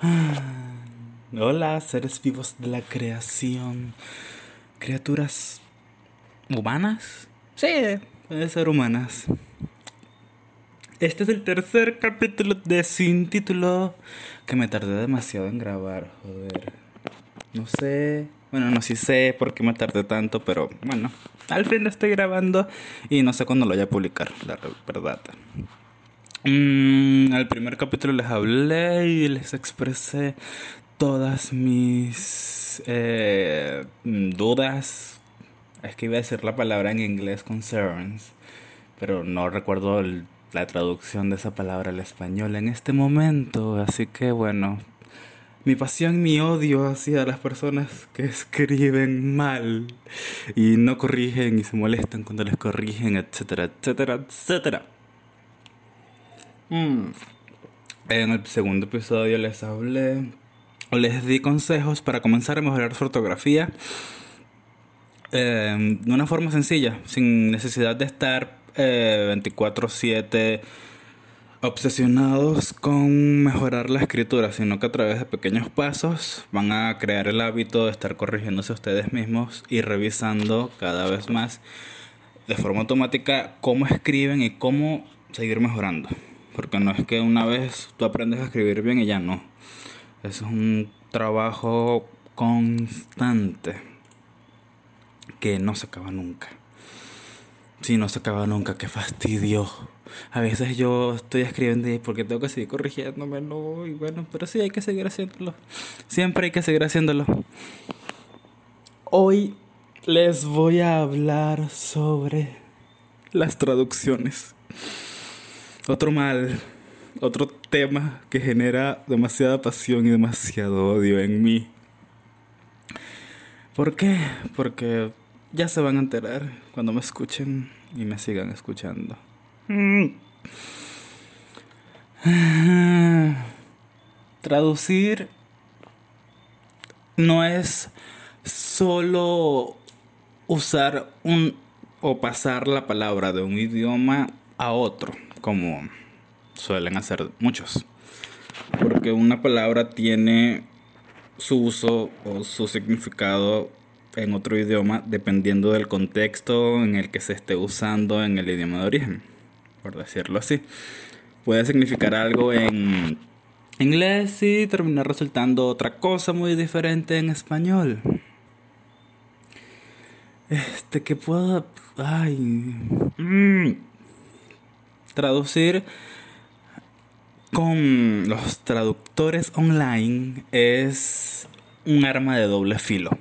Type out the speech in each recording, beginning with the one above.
Hola, seres vivos de la creación. Criaturas humanas. Sí, puede ser humanas. Este es el tercer capítulo de Sin Título que me tardé demasiado en grabar, joder. No sé, bueno, no sí sé por qué me tardé tanto, pero bueno, al fin lo estoy grabando y no sé cuándo lo voy a publicar, la verdad. Mm, al primer capítulo les hablé y les expresé todas mis eh, dudas. Es que iba a decir la palabra en inglés concerns, pero no recuerdo la traducción de esa palabra al español en este momento. Así que bueno, mi pasión, mi odio hacia las personas que escriben mal y no corrigen y se molestan cuando les corrigen, etcétera, etcétera, etcétera. Mm. En el segundo episodio les hablé o les di consejos para comenzar a mejorar su ortografía eh, de una forma sencilla, sin necesidad de estar 24/7 eh, obsesionados con mejorar la escritura, sino que a través de pequeños pasos van a crear el hábito de estar corrigiéndose ustedes mismos y revisando cada vez más de forma automática cómo escriben y cómo seguir mejorando. Porque no es que una vez tú aprendes a escribir bien y ya no. Es un trabajo constante que no se acaba nunca. Si no se acaba nunca, qué fastidio. A veces yo estoy escribiendo y porque tengo que seguir corrigiéndome, no, y bueno, pero sí hay que seguir haciéndolo. Siempre hay que seguir haciéndolo. Hoy les voy a hablar sobre las traducciones. Otro mal, otro tema que genera demasiada pasión y demasiado odio en mí. ¿Por qué? Porque ya se van a enterar cuando me escuchen y me sigan escuchando. Traducir no es solo usar un o pasar la palabra de un idioma a otro como suelen hacer muchos. Porque una palabra tiene su uso o su significado en otro idioma dependiendo del contexto en el que se esté usando en el idioma de origen, por decirlo así. Puede significar algo en inglés y terminar resultando otra cosa muy diferente en español. Este que puedo... Ay. Mm. Traducir con los traductores online es un arma de doble filo.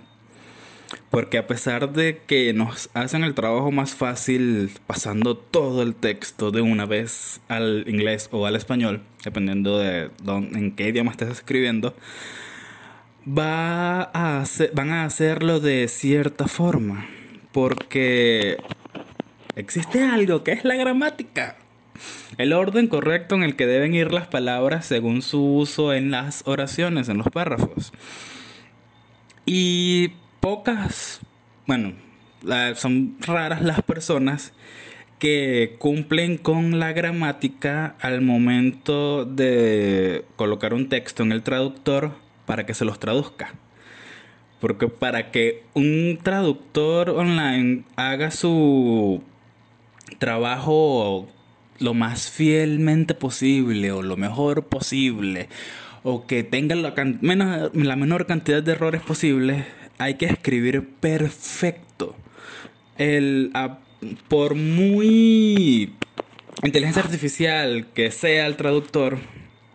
Porque a pesar de que nos hacen el trabajo más fácil pasando todo el texto de una vez al inglés o al español, dependiendo de en qué idioma estés escribiendo, va a van a hacerlo de cierta forma. Porque existe algo que es la gramática. El orden correcto en el que deben ir las palabras según su uso en las oraciones, en los párrafos. Y pocas, bueno, son raras las personas que cumplen con la gramática al momento de colocar un texto en el traductor para que se los traduzca. Porque para que un traductor online haga su trabajo lo más fielmente posible o lo mejor posible o que tenga la, menor cantidad de errores posible, hay que escribir perfecto. El, por muy inteligencia artificial que sea el traductor,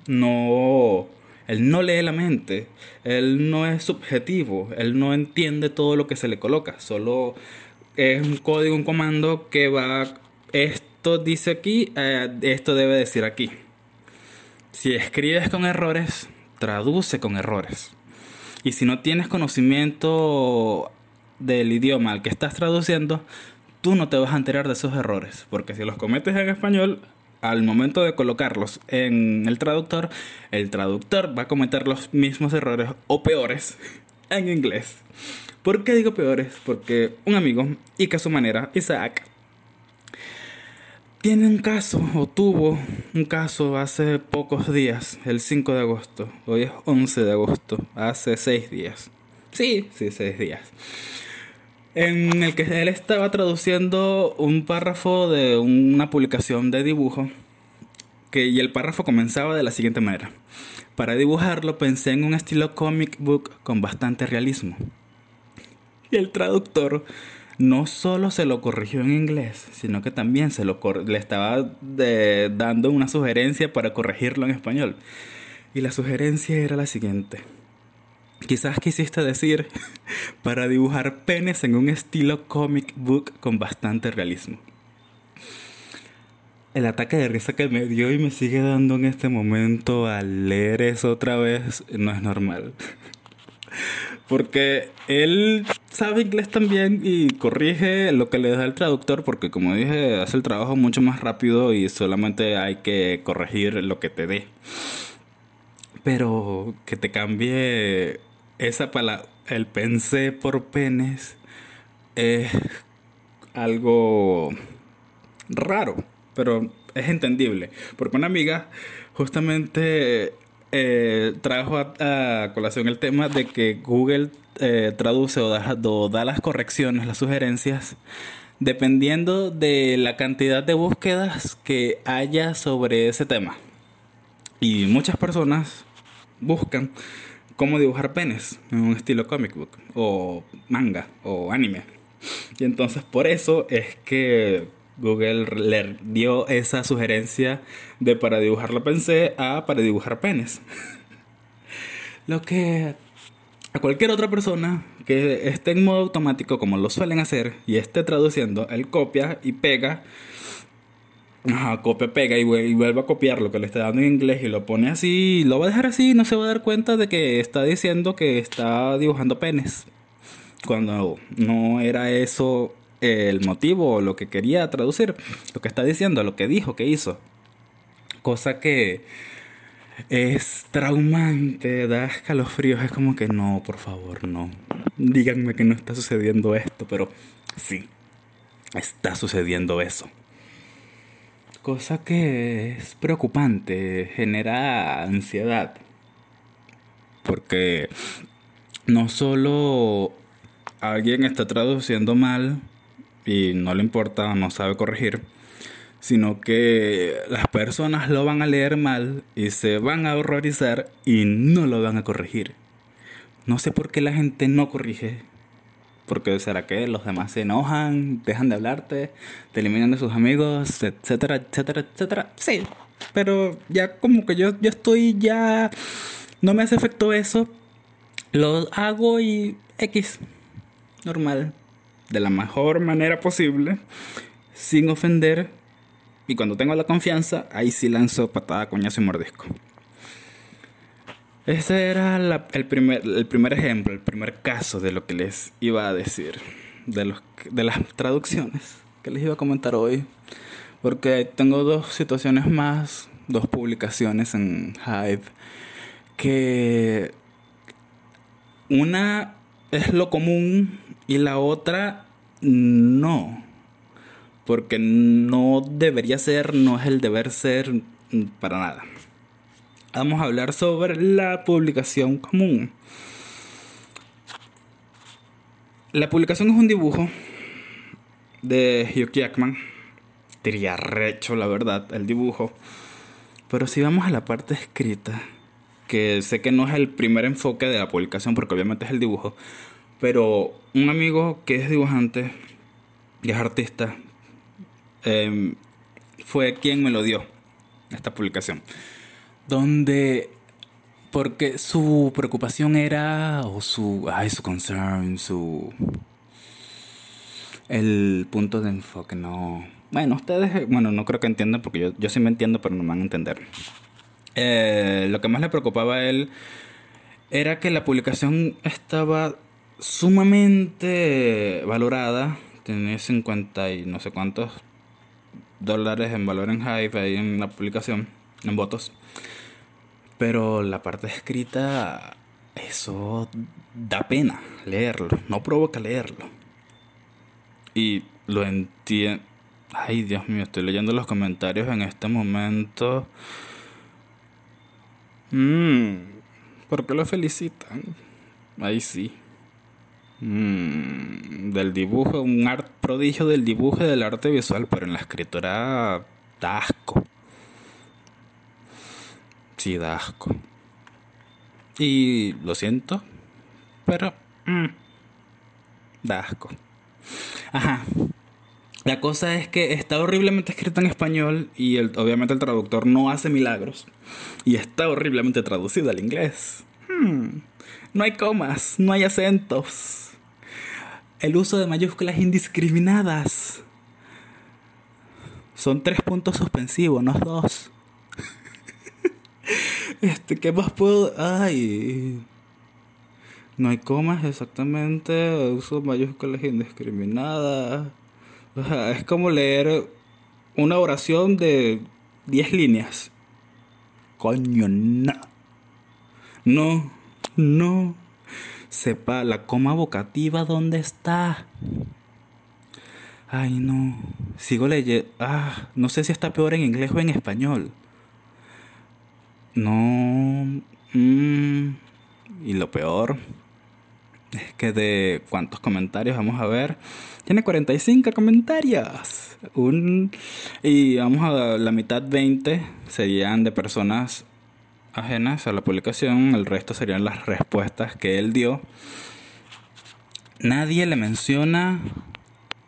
no, él no lee la mente, él no es subjetivo, él no entiende todo lo que se le coloca, solo es un código, un comando que va... Esto esto dice aquí, eh, esto debe decir aquí. Si escribes con errores, traduce con errores. Y si no tienes conocimiento del idioma al que estás traduciendo, tú no te vas a enterar de esos errores. Porque si los cometes en español, al momento de colocarlos en el traductor, el traductor va a cometer los mismos errores o peores en inglés. ¿Por qué digo peores? Porque un amigo, y que a su manera, Isaac, tiene un caso, o tuvo un caso hace pocos días, el 5 de agosto. Hoy es 11 de agosto, hace 6 días. Sí, sí, 6 días. En el que él estaba traduciendo un párrafo de una publicación de dibujo. Que, y el párrafo comenzaba de la siguiente manera. Para dibujarlo pensé en un estilo comic book con bastante realismo. Y el traductor no solo se lo corrigió en inglés, sino que también se lo le estaba dando una sugerencia para corregirlo en español. Y la sugerencia era la siguiente. Quizás quisiste decir para dibujar penes en un estilo comic book con bastante realismo. El ataque de risa que me dio y me sigue dando en este momento al leer eso otra vez no es normal. Porque él sabe inglés también y corrige lo que le da el traductor porque como dije hace el trabajo mucho más rápido y solamente hay que corregir lo que te dé. Pero que te cambie esa palabra, el pensé por penes, es algo raro, pero es entendible. Porque una amiga justamente eh, trajo a, colación el tema de que Google eh, traduce o da, las correcciones, las sugerencias, dependiendo de la cantidad de búsquedas que haya sobre ese tema. Y muchas personas buscan cómo dibujar penes en un estilo comic book o manga o anime. Y entonces por eso es que Google le dio esa sugerencia de para dibujar la pensé a para dibujar penes. Lo que a cualquier otra persona que esté en modo automático como lo suelen hacer y esté traduciendo, él copia y pega. Ajá, copia, pega y, vuelve a copiar lo que le está dando en inglés y lo pone así, lo va a dejar así y no se va a dar cuenta de que está diciendo que está dibujando penes. Cuando no era eso el motivo o lo que quería traducir, lo que está diciendo, lo que dijo, que hizo. Cosa que es traumante, da escalofríos, es como que no, por favor, no. Díganme que no está sucediendo esto, pero sí, está sucediendo eso. Cosa que es preocupante, genera ansiedad. Porque no solo alguien está traduciendo mal, y no le importa, no sabe corregir, sino que las personas lo van a leer mal y se van a horrorizar y no lo van a corregir. No sé por qué la gente no corrige. Porque será que los demás se enojan, dejan de hablarte, te eliminan de sus amigos, etcétera, etcétera, etcétera. Sí, pero ya como que yo, yo estoy ya... No me hace efecto eso. Lo hago y X. Normal de la mejor manera posible, sin ofender. Y cuando tengo la confianza, ahí sí lanzo patada, coñazo y mordisco. Ese era el, primer, el primer ejemplo, el primer caso de lo que les iba a decir, de, los, de las traducciones que les iba a comentar hoy. Porque tengo dos situaciones más, dos publicaciones en Hive, que una es lo común y la otra no. Porque no debería ser, no es el deber ser para nada. Vamos a hablar sobre la publicación común. La publicación es un dibujo de Hugh Jackman. Diría recho, la verdad, el dibujo. Pero si vamos a la parte escrita, que sé que no es el primer enfoque de la publicación, porque obviamente es el dibujo, pero un amigo que es dibujante y es artista em, fue quien me lo dio, esta publicación. Donde, porque su preocupación era, o su, ay, su concern, su... El punto de enfoque, no. Bueno, ustedes, bueno, no creo que entiendan porque yo, yo sí me entiendo, pero no me van a entender. Eh, lo que más le preocupaba a él era que la publicación estaba sumamente valorada. Tiene 50 y no sé cuántos dólares en valor en Hive ahí en la publicación, en votos. Pero la parte escrita, eso da pena leerlo, no provoca leerlo. Y lo entiendo. Ay, Dios mío, estoy leyendo los comentarios en este momento. Mmm, ¿por qué lo felicitan? Ahí sí. Mmm, del dibujo, un art prodigio del dibujo y del arte visual, pero en la escritura da asco. Sí, da asco. Y lo siento, pero mmm, da asco. Ajá. La cosa es que está horriblemente escrita en español y el, obviamente el traductor no hace milagros. Y está horriblemente traducida al inglés. Hmm. No hay comas, no hay acentos. El uso de mayúsculas indiscriminadas. Son tres puntos suspensivos, no dos. este, ¿qué más puedo...? Ay... No hay comas exactamente, uso mayúsculas indiscriminadas. es como leer una oración de 10 líneas. Coño, no. No, no. Sepa la coma vocativa dónde está. Ay, no. Sigo leyendo. Ah, no sé si está peor en inglés o en español. No. Mm, y lo peor es que de cuántos comentarios vamos a ver. Tiene 45 comentarios. Un, y vamos a la mitad 20 serían de personas ajenas a la publicación. El resto serían las respuestas que él dio. Nadie le menciona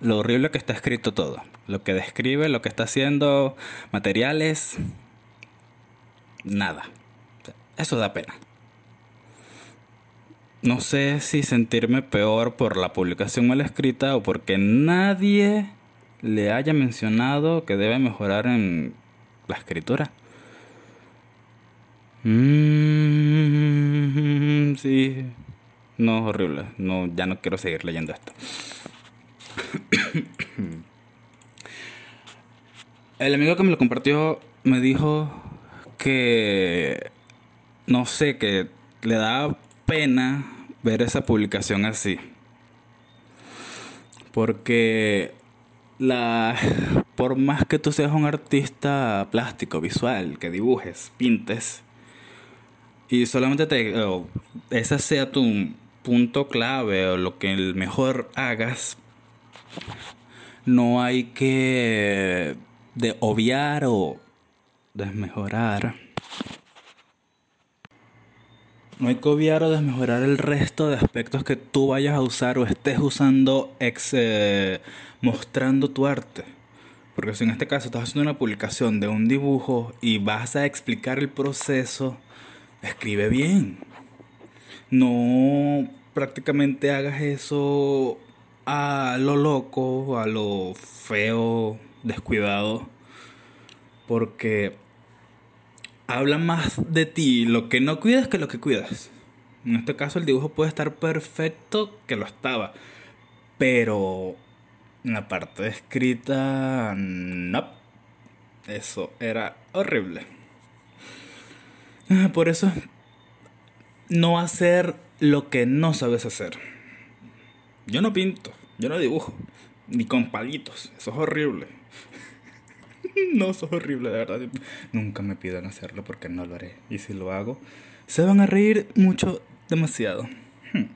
lo horrible que está escrito todo. Lo que describe, lo que está haciendo, materiales. Nada. Eso da pena. No sé si sentirme peor por la publicación mal escrita o porque nadie le haya mencionado que debe mejorar en la escritura. Mm, sí. No, horrible. No, ya no quiero seguir leyendo esto. El amigo que me lo compartió me dijo que no sé, que le da pena ver esa publicación así. Porque la por más que tú seas un artista plástico, visual, que dibujes, pintes y solamente te ese sea tu punto clave o lo que el mejor hagas, no hay que de obviar o desmejorar no hay que obviar o desmejorar el resto de aspectos que tú vayas a usar o estés usando ex, eh, mostrando tu arte. Porque si en este caso estás haciendo una publicación de un dibujo y vas a explicar el proceso, escribe bien. No prácticamente hagas eso a lo loco, a lo feo, descuidado. Porque habla más de ti lo que no cuidas que lo que cuidas. En este caso el dibujo puede estar perfecto que lo estaba, pero en la parte escrita no. Eso era horrible. Ah, por eso no hacer lo que no sabes hacer. Yo no pinto, yo no dibujo, ni con palitos, eso es horrible. no, sos horrible, de verdad. Nunca me pidan hacerlo porque no lo haré. Y si lo hago, se van a reír mucho, demasiado. Hmm.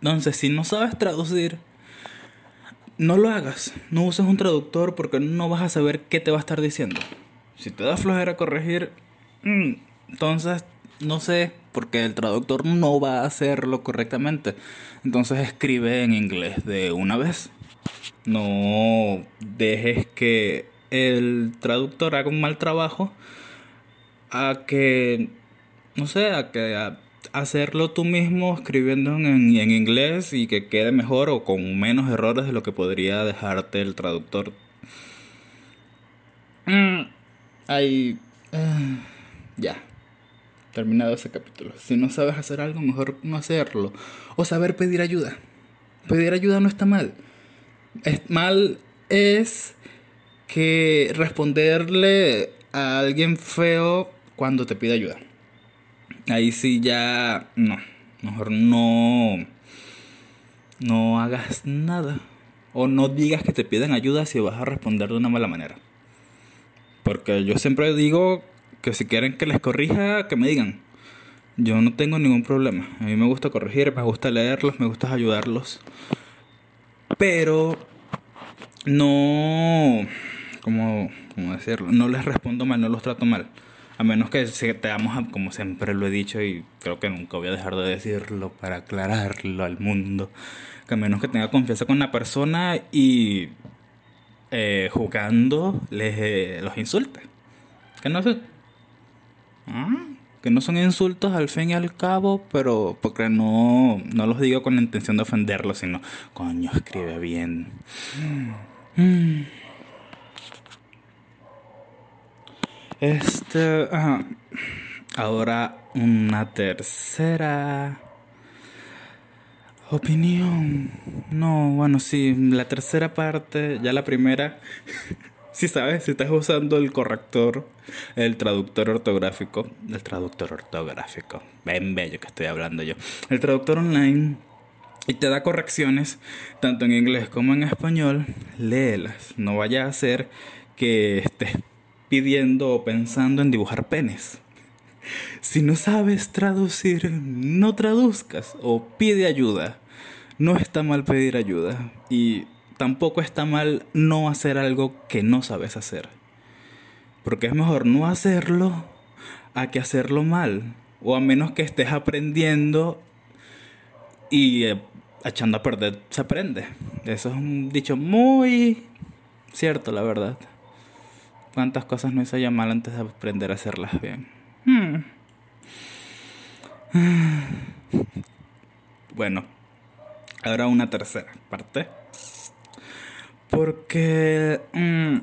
Entonces, si no sabes traducir, no lo hagas. No uses un traductor porque no vas a saber qué te va a estar diciendo. Si te da flojera corregir, entonces no sé, porque el traductor no va a hacerlo correctamente. Entonces escribe en inglés de una vez. No dejes que el traductor haga un mal trabajo a que, no sé, a que hacerlo tú mismo escribiendo en, en, inglés y que quede mejor o con menos errores de lo que podría dejarte el traductor. Mm, ahí... Eh, ya. Terminado ese capítulo. Si no sabes hacer algo, mejor no hacerlo. O saber pedir ayuda. Pedir ayuda no está mal. Es mal es que responderle a alguien feo cuando te pide ayuda. Ahí sí ya no. Mejor no. No hagas nada. o no digas que te piden ayuda si vas a responder de una mala manera. Porque yo siempre digo que si quieren que les corrija, que me digan. Yo no tengo ningún problema. A mí me gusta corregir, me gusta leerlos, me gusta ayudarlos. Pero no, ¿cómo, cómo decirlo? No les respondo mal, no los trato mal. A menos que te damos, como siempre lo he dicho y creo que nunca voy a dejar de decirlo para aclararlo al mundo, que a menos que tenga confianza con la persona y eh, jugando les, eh, los insulte. Que no sé. Ah, que no son insultos al fin y al cabo, pero porque no, no los digo con la intención de ofenderlos, sino, coño, escribe bien. Mm. Este, ahora una tercera opinión. No, bueno, sí, la tercera parte, ya la primera. si sabes, si estás usando el corrector, el traductor ortográfico, el traductor ortográfico, ven bello que estoy hablando yo, el traductor online y te da correcciones tanto en inglés como en español, léelas. No vaya a ser que estés pidiendo o pensando en dibujar penes. Si no sabes traducir, no traduzcas o pide ayuda. No está mal pedir ayuda y tampoco está mal no hacer algo que no sabes hacer. Porque es mejor no hacerlo a que hacerlo mal. O a menos que estés aprendiendo y eh, echando a perder se aprende. Eso es un dicho muy cierto, la verdad. ¿Cuántas cosas no hizo ya mal antes de aprender a hacerlas bien? Hmm. Bueno, ahora una tercera parte. Porque mm,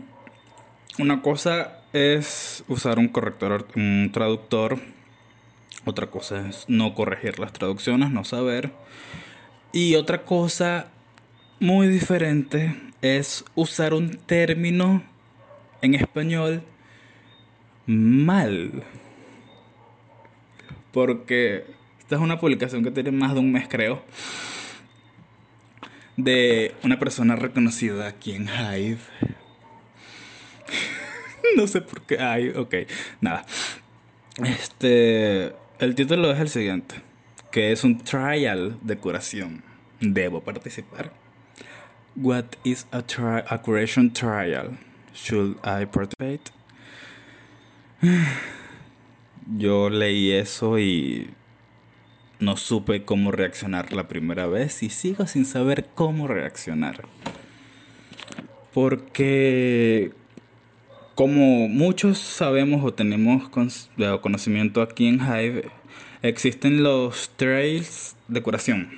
una cosa es usar un corrector, un traductor. Otra cosa es no corregir las traducciones, no saber. Y otra cosa muy diferente es usar un término en español mal. Porque esta es una publicación que tiene más de un mes, creo. De una persona reconocida aquí en Hive. no sé por qué. Ay, ok. Nada. Este. El título es el siguiente que es un trial de curación. Debo participar. What is a, tri a curation trial? Should I participate? Yo leí eso y no supe cómo reaccionar la primera vez y sigo sin saber cómo reaccionar. Porque como muchos sabemos o tenemos conocimiento aquí en Hive, existen los trails de curación,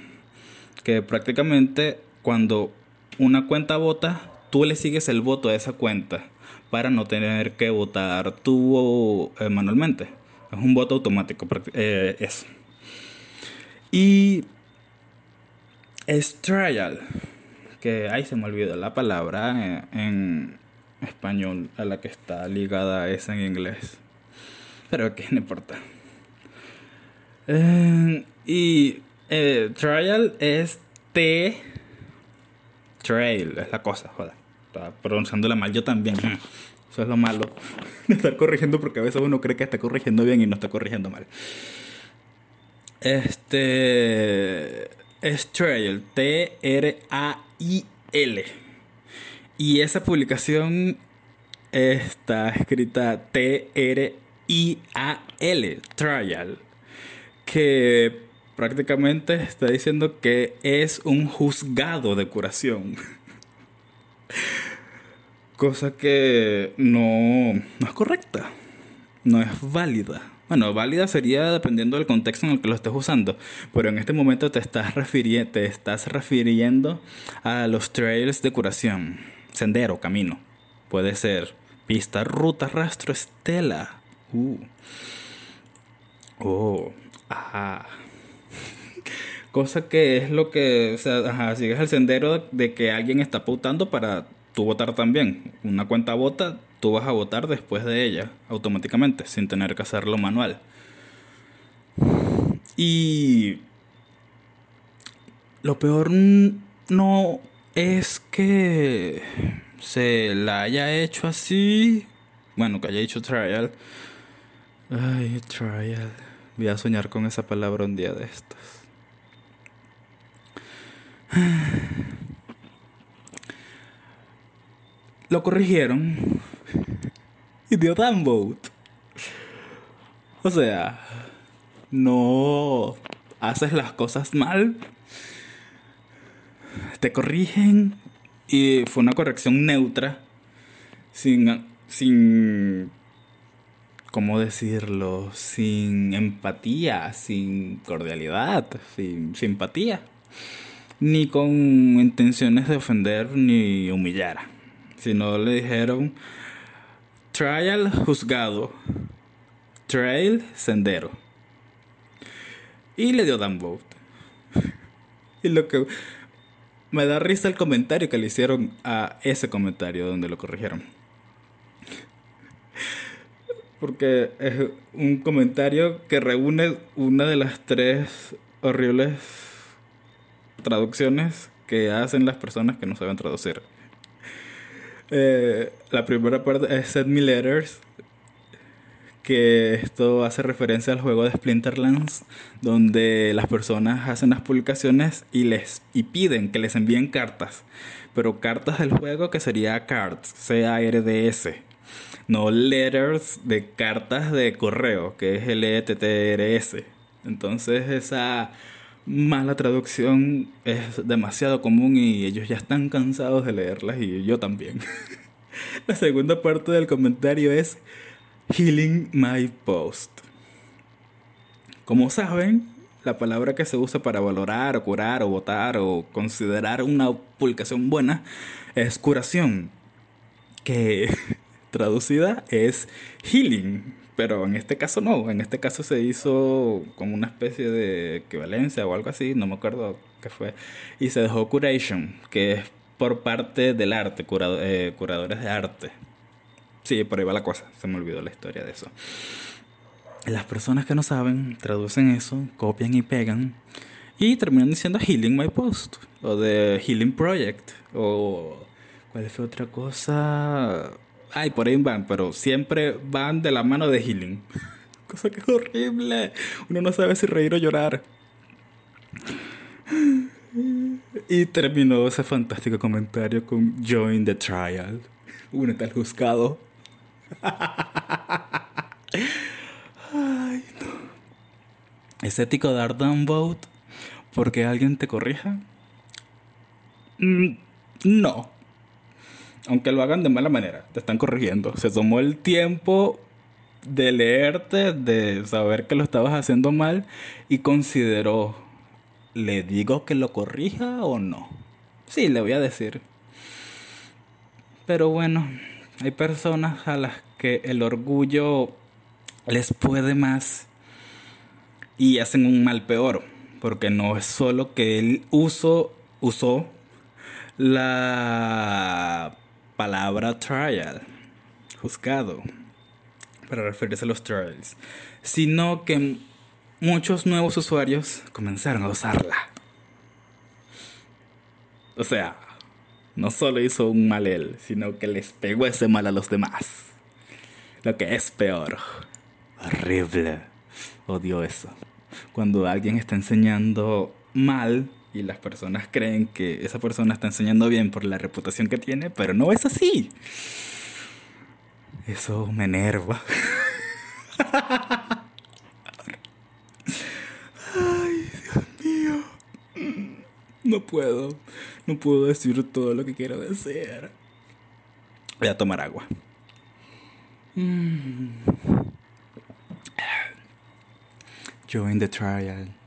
que prácticamente cuando una cuenta vota, tú le sigues el voto a esa cuenta para no tener que votar tú eh, manualmente. Es un voto automático, eh, eso. Y es trial, que ahí se me olvidó la palabra eh, en español a la que está ligada a esa en inglés. Pero que no importa. Eh, y eh, trial es T. Trail, es la cosa, joder. Estaba pronunciándola mal yo también. Eso es lo malo de estar corrigiendo porque a veces uno cree que está corrigiendo bien y no está corrigiendo mal. Este es Trail, T-R-A-I-L. Y esa publicación está escrita T-R-I-A-L, Trial que prácticamente está diciendo que es un juzgado de curación. Cosa que no, no es correcta, no es válida. Bueno, válida sería dependiendo del contexto en el que lo estés usando, pero en este momento te estás, refiriendo a los trails de curación, sendero, camino. Puede ser pista, ruta, rastro, estela. Uh. Oh, Ajá. Cosa que es lo que, o sea, ajá, sigues el sendero de que alguien está pautando para tú votar también. Una cuenta vota, tú vas a votar después de ella, automáticamente, sin tener que hacerlo manual. Y lo peor no es que se la haya hecho así. Bueno, que haya hecho trial. Ay, trial. Voy a soñar con esa palabra un día de estos. Lo corrigieron. Y dio downvote. O sea, no haces las cosas mal, te corrigen. Y fue una corrección neutra, sin, sin, ¿cómo decirlo? Sin empatía, sin cordialidad, sin simpatía, ni con intenciones de ofender ni humillar, sino le dijeron trial juzgado, trail sendero. Y le dio downvote. y lo que me da risa el comentario que le hicieron a ese comentario donde lo corrigieron. Porque es un comentario que reúne una de las tres horribles traducciones que hacen las personas que no saben traducir. Eh, la primera parte es Send Me Letters, que esto hace referencia al juego de Splinterlands, donde las personas hacen las publicaciones y les y piden que les envíen cartas, pero cartas del juego que sería cards, C A R D S, no letters de cartas de correo, que es L E T T R S. Entonces esa mala traducción es demasiado común y ellos ya están cansados de leerlas y yo también. La segunda parte del comentario es Healing My Post. Como saben, la palabra que se usa para valorar o curar o votar o considerar una publicación buena es curación, que traducida es healing, pero en este caso no, en este caso se hizo como una especie de equivalencia o algo así, no me acuerdo qué fue, y se dejó curation, que es por parte del arte, eh, curadores de arte. Sí, por ahí va la cosa. Se me olvidó la historia de eso. Las personas que no saben traducen eso, copian y pegan y terminan diciendo Healing My Post o de Healing Project o cuál fue otra cosa. Ay, por ahí van, pero siempre van de la mano de Healing. cosa que es horrible. Uno no sabe si reír o llorar. Y terminó ese fantástico comentario con Join the Trial. Únete al juzgado. Ay, no. ¿Es ético dar downvote porque alguien te corrija? Mm, no. Aunque lo hagan de mala manera, te están corrigiendo. Se tomó el tiempo de leerte, de saber que lo estabas haciendo mal y consideró, ¿le digo que lo corrija o no? Sí, le voy a decir. Pero bueno, hay personas a las que el orgullo les puede más y hacen un mal peor, porque no es solo que él uso, usó la palabra trial, juzgado, para referirse a los trials, sino que muchos nuevos usuarios comenzaron a usarla. O sea, no solo hizo un mal él, sino que les pegó ese mal a los demás. Lo que es peor. Horrible. Odio eso. Cuando alguien está enseñando mal y las personas creen que esa persona está enseñando bien por la reputación que tiene, pero no es así. Eso me enerva. Ay, Dios mío. No puedo. No puedo decir todo lo que quiero decir. Voy a tomar agua. Mm. Join the trial.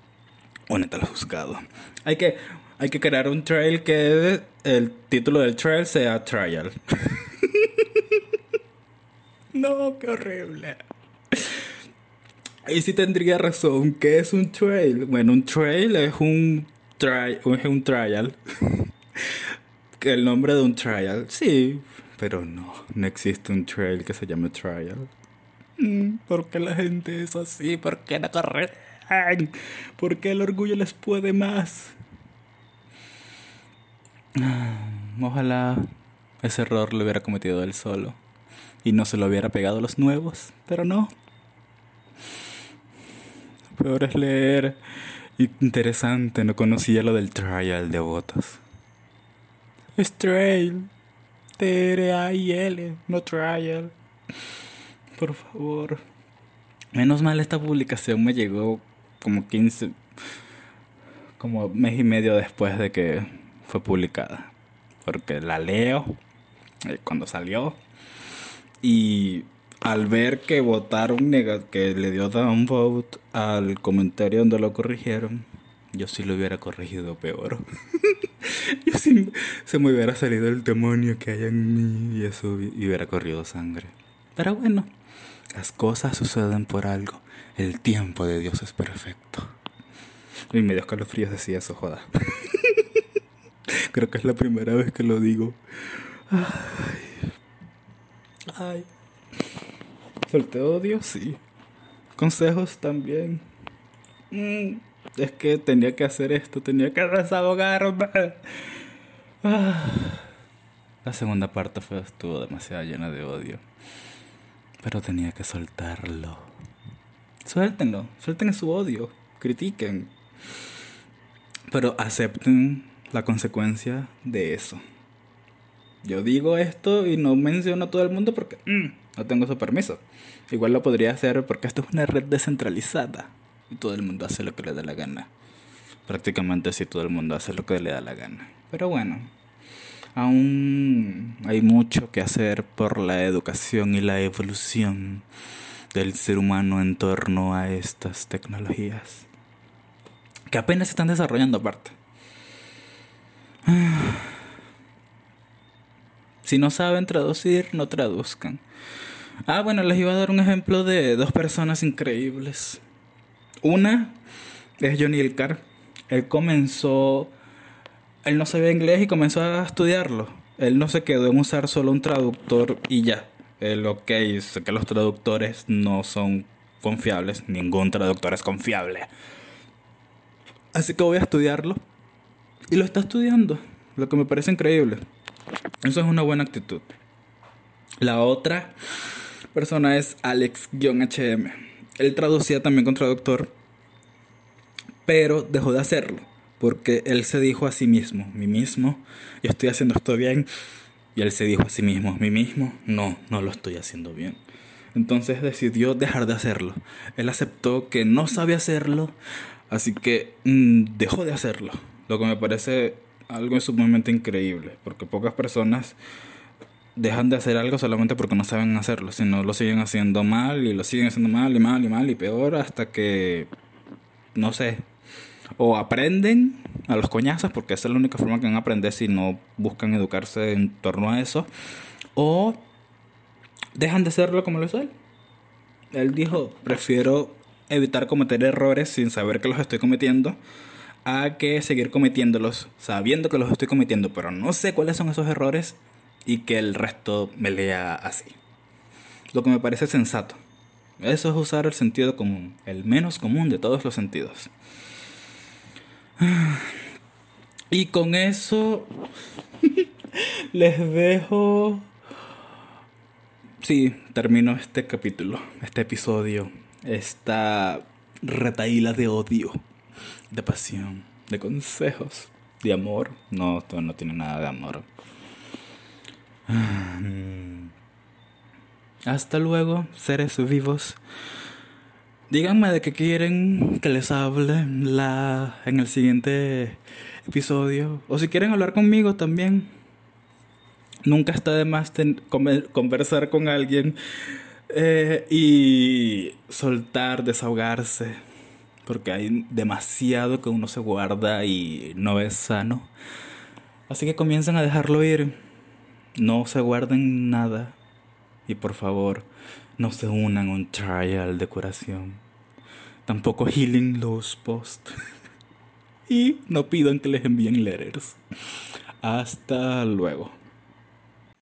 Únete al juzgado. Hay que, hay que crear un trial que el título del trial sea trial. no, qué horrible. Y sí tendría razón. ¿Qué es un trail? Bueno, un trail es un Try, un trial. el nombre de un trial, sí, pero no, no existe un trail que se llame trial. Mm, ¿Por qué la gente es así? ¿Por qué no corren? ¿Por qué el orgullo les puede más? Ojalá ese error lo hubiera cometido él solo y no se lo hubiera pegado a los nuevos, pero no. Peor es leer. Interesante, no conocía lo del trial de votos. Es trail. T-R-A-I-L, no trial. Por favor. Menos mal esta publicación me llegó como 15, como mes y medio después de que fue publicada. Porque la leo eh, cuando salió. Y al ver que votaron, que le dio down vote al comentario donde lo corrigieron, yo sí lo hubiera corregido peor. yo sí se me hubiera salido el demonio que hay en mí y eso hubiera corrido sangre. Pero bueno, las cosas suceden por algo. El tiempo de Dios es perfecto. Y me dio escalofríos decía eso, joda. Creo que es la primera vez que lo digo. Ay. Ay. Suelte odio, sí. Consejos también. Mm, es que tenía que hacer esto, tenía que desahogarme. Ah. La segunda parte fue, estuvo demasiado llena de odio. Pero tenía que soltarlo. Suéltenlo, suelten su odio, critiquen. Pero acepten la consecuencia de eso. Yo digo esto y no menciono a todo el mundo porque mm, no tengo su permiso. Igual lo podría hacer porque esto es una red descentralizada y todo el mundo hace lo que le da la gana. Prácticamente si todo el mundo hace lo que le da la gana. Pero bueno, aún hay mucho que hacer por la educación y la evolución del ser humano en torno a estas tecnologías. Que apenas se están desarrollando aparte. Si no saben traducir, no traduzcan. Ah, bueno, les iba a dar un ejemplo de dos personas increíbles. Una es Johnny Elcar. Él comenzó, él no sabía inglés y comenzó a estudiarlo. Él no se quedó en usar solo un traductor y ya. Él, ok, sé que los traductores no son confiables. Ningún traductor es confiable. Así que voy a estudiarlo. Y lo está estudiando. Lo que me parece increíble. Eso es una buena actitud. La otra persona es Alex-HM. Él traducía también con traductor, pero dejó de hacerlo porque él se dijo a sí mismo, mí mismo, yo estoy haciendo esto bien. Y él se dijo a sí mismo, mí mismo, no, no lo estoy haciendo bien. Entonces decidió dejar de hacerlo. Él aceptó que no sabe hacerlo, así que mm, dejó de hacerlo. Lo que me parece algo sumamente increíble, porque pocas personas dejan de hacer algo solamente porque no saben hacerlo, sino lo siguen haciendo mal y lo siguen haciendo mal y mal y mal y peor hasta que, no sé, o aprenden a los coñazos, porque esa es la única forma que van a aprender si no buscan educarse en torno a eso, o dejan de hacerlo como lo hizo él. Él dijo, prefiero evitar cometer errores sin saber que los estoy cometiendo a que seguir cometiéndolos sabiendo que los estoy cometiendo, pero no sé cuáles son esos errores y que el resto me lea así. Lo que me parece sensato. Eso es usar el sentido común, el menos común de todos los sentidos. Y con eso les dejo... Sí, termino este capítulo, este episodio, esta retaíla de odio, de pasión, de consejos, de amor. No, esto no tiene nada de amor. Mm. Hasta luego, seres vivos. Díganme de qué quieren que les hable la, en el siguiente episodio. O si quieren hablar conmigo también. Nunca está de más conversar con alguien eh, y soltar, desahogarse. Porque hay demasiado que uno se guarda y no es sano. Así que comiencen a dejarlo ir. No se guarden nada y por favor no se unan a un trial de curación. Tampoco healing los posts. y no pidan que les envíen letters. Hasta luego.